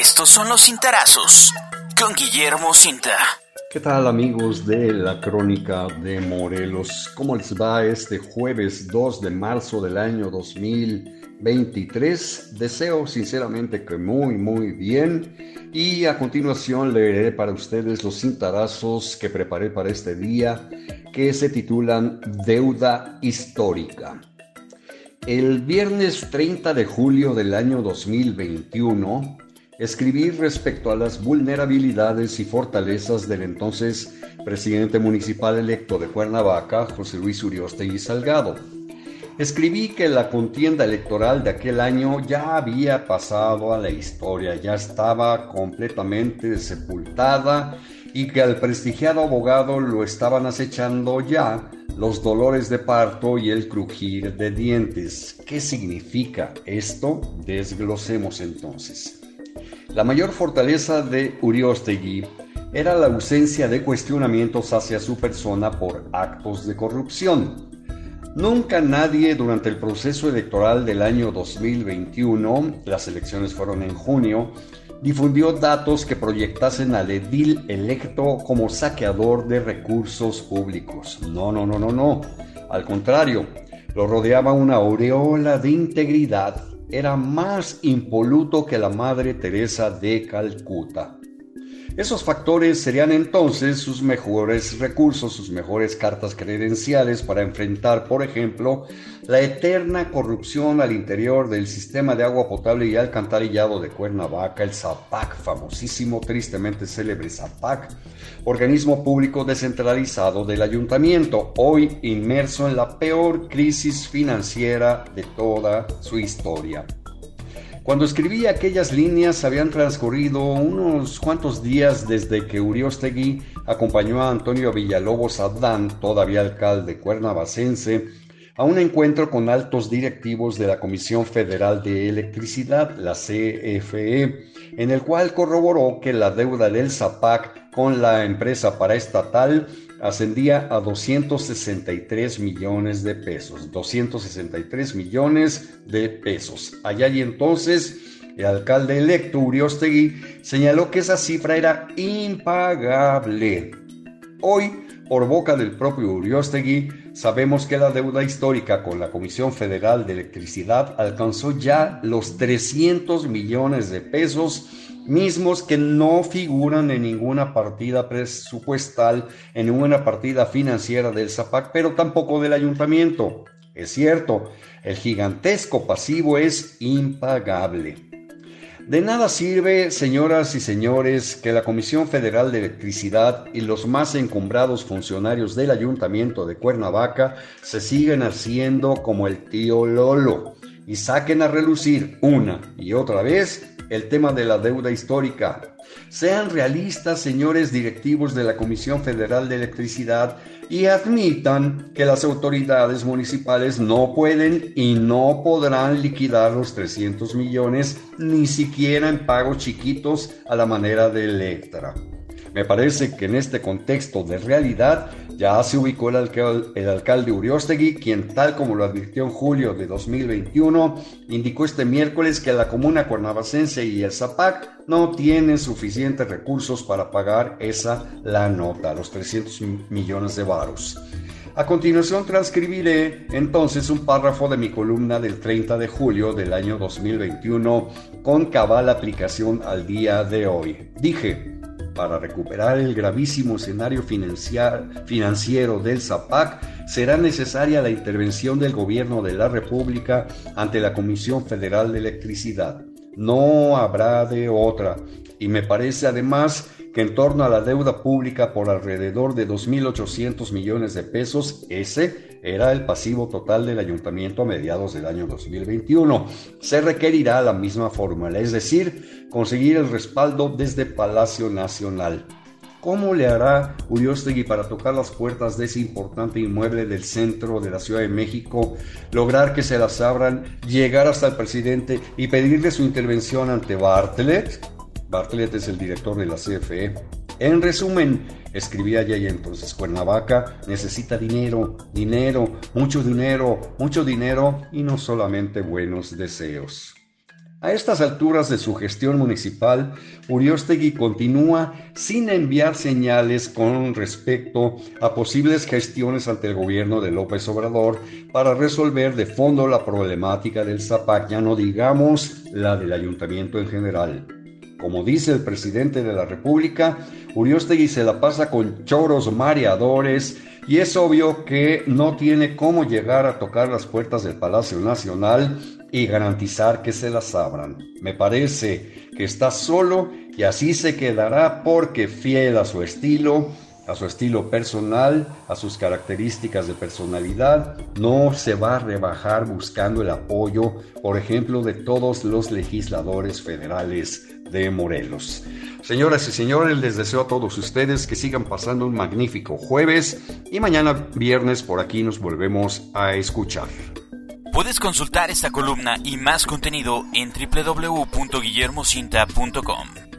Estos son los cintarazos con Guillermo Cinta. ¿Qué tal amigos de la Crónica de Morelos? ¿Cómo les va este jueves 2 de marzo del año 2023? Deseo sinceramente que muy muy bien y a continuación leeré para ustedes los cintarazos que preparé para este día que se titulan Deuda Histórica. El viernes 30 de julio del año 2021, escribí respecto a las vulnerabilidades y fortalezas del entonces presidente municipal electo de Cuernavaca, José Luis y Salgado. Escribí que la contienda electoral de aquel año ya había pasado a la historia, ya estaba completamente sepultada y que al prestigiado abogado lo estaban acechando ya los dolores de parto y el crujir de dientes. ¿Qué significa esto? Desglosemos entonces. La mayor fortaleza de Uriostegui era la ausencia de cuestionamientos hacia su persona por actos de corrupción. Nunca nadie durante el proceso electoral del año 2021, las elecciones fueron en junio, difundió datos que proyectasen al edil electo como saqueador de recursos públicos. No, no, no, no, no. Al contrario, lo rodeaba una aureola de integridad era más impoluto que la Madre Teresa de Calcuta. Esos factores serían entonces sus mejores recursos, sus mejores cartas credenciales para enfrentar, por ejemplo, la eterna corrupción al interior del sistema de agua potable y alcantarillado de Cuernavaca, el ZAPAC, famosísimo, tristemente célebre ZAPAC, organismo público descentralizado del ayuntamiento, hoy inmerso en la peor crisis financiera de toda su historia. Cuando escribí aquellas líneas habían transcurrido unos cuantos días desde que Uriostegui acompañó a Antonio Villalobos Adán, todavía alcalde cuernavacense, a un encuentro con altos directivos de la Comisión Federal de Electricidad, la CFE, en el cual corroboró que la deuda del ZAPAC con la empresa paraestatal ascendía a 263 millones de pesos. 263 millones de pesos. Allá y entonces el alcalde electo Uriostegui señaló que esa cifra era impagable. Hoy, por boca del propio Uriostegui, sabemos que la deuda histórica con la Comisión Federal de Electricidad alcanzó ya los 300 millones de pesos mismos que no figuran en ninguna partida presupuestal, en ninguna partida financiera del ZAPAC, pero tampoco del ayuntamiento. Es cierto, el gigantesco pasivo es impagable. De nada sirve, señoras y señores, que la Comisión Federal de Electricidad y los más encumbrados funcionarios del Ayuntamiento de Cuernavaca se siguen haciendo como el tío Lolo y saquen a relucir una y otra vez el tema de la deuda histórica. Sean realistas, señores directivos de la Comisión Federal de Electricidad, y admitan que las autoridades municipales no pueden y no podrán liquidar los 300 millones ni siquiera en pagos chiquitos a la manera de Electra. Me parece que en este contexto de realidad ya se ubicó el, alcalde, Uriostegui, quien tal como lo advirtió en julio de 2021, indicó este miércoles que la comuna cuernavacense y el ZAPAC no tienen suficientes recursos para pagar esa la nota, los 300 millones de varos. A continuación transcribiré entonces un párrafo de mi columna del 30 de julio del año 2021 con cabal aplicación al día de hoy. Dije, para recuperar el gravísimo escenario financiero del ZAPAC, será necesaria la intervención del Gobierno de la República ante la Comisión Federal de Electricidad. No habrá de otra. Y me parece además que en torno a la deuda pública por alrededor de 2.800 millones de pesos, ese era el pasivo total del ayuntamiento a mediados del año 2021. Se requerirá la misma fórmula, es decir, conseguir el respaldo desde Palacio Nacional. ¿Cómo le hará Uriostegui para tocar las puertas de ese importante inmueble del centro de la Ciudad de México, lograr que se las abran, llegar hasta el presidente y pedirle su intervención ante Bartlett? Bartlett es el director de la CFE. En resumen, escribía ya entonces Cuernavaca necesita dinero, dinero, mucho dinero, mucho dinero y no solamente buenos deseos. A estas alturas de su gestión municipal, Uriostegui continúa sin enviar señales con respecto a posibles gestiones ante el gobierno de López Obrador para resolver de fondo la problemática del Zapac, ya no digamos la del ayuntamiento en general. Como dice el presidente de la República, Uriostegui se la pasa con choros mareadores y es obvio que no tiene cómo llegar a tocar las puertas del Palacio Nacional y garantizar que se las abran. Me parece que está solo y así se quedará porque fiel a su estilo, a su estilo personal, a sus características de personalidad, no se va a rebajar buscando el apoyo, por ejemplo, de todos los legisladores federales de Morelos. Señoras y señores, les deseo a todos ustedes que sigan pasando un magnífico jueves y mañana viernes por aquí nos volvemos a escuchar. Puedes consultar esta columna y más contenido en www.guillermocinta.com.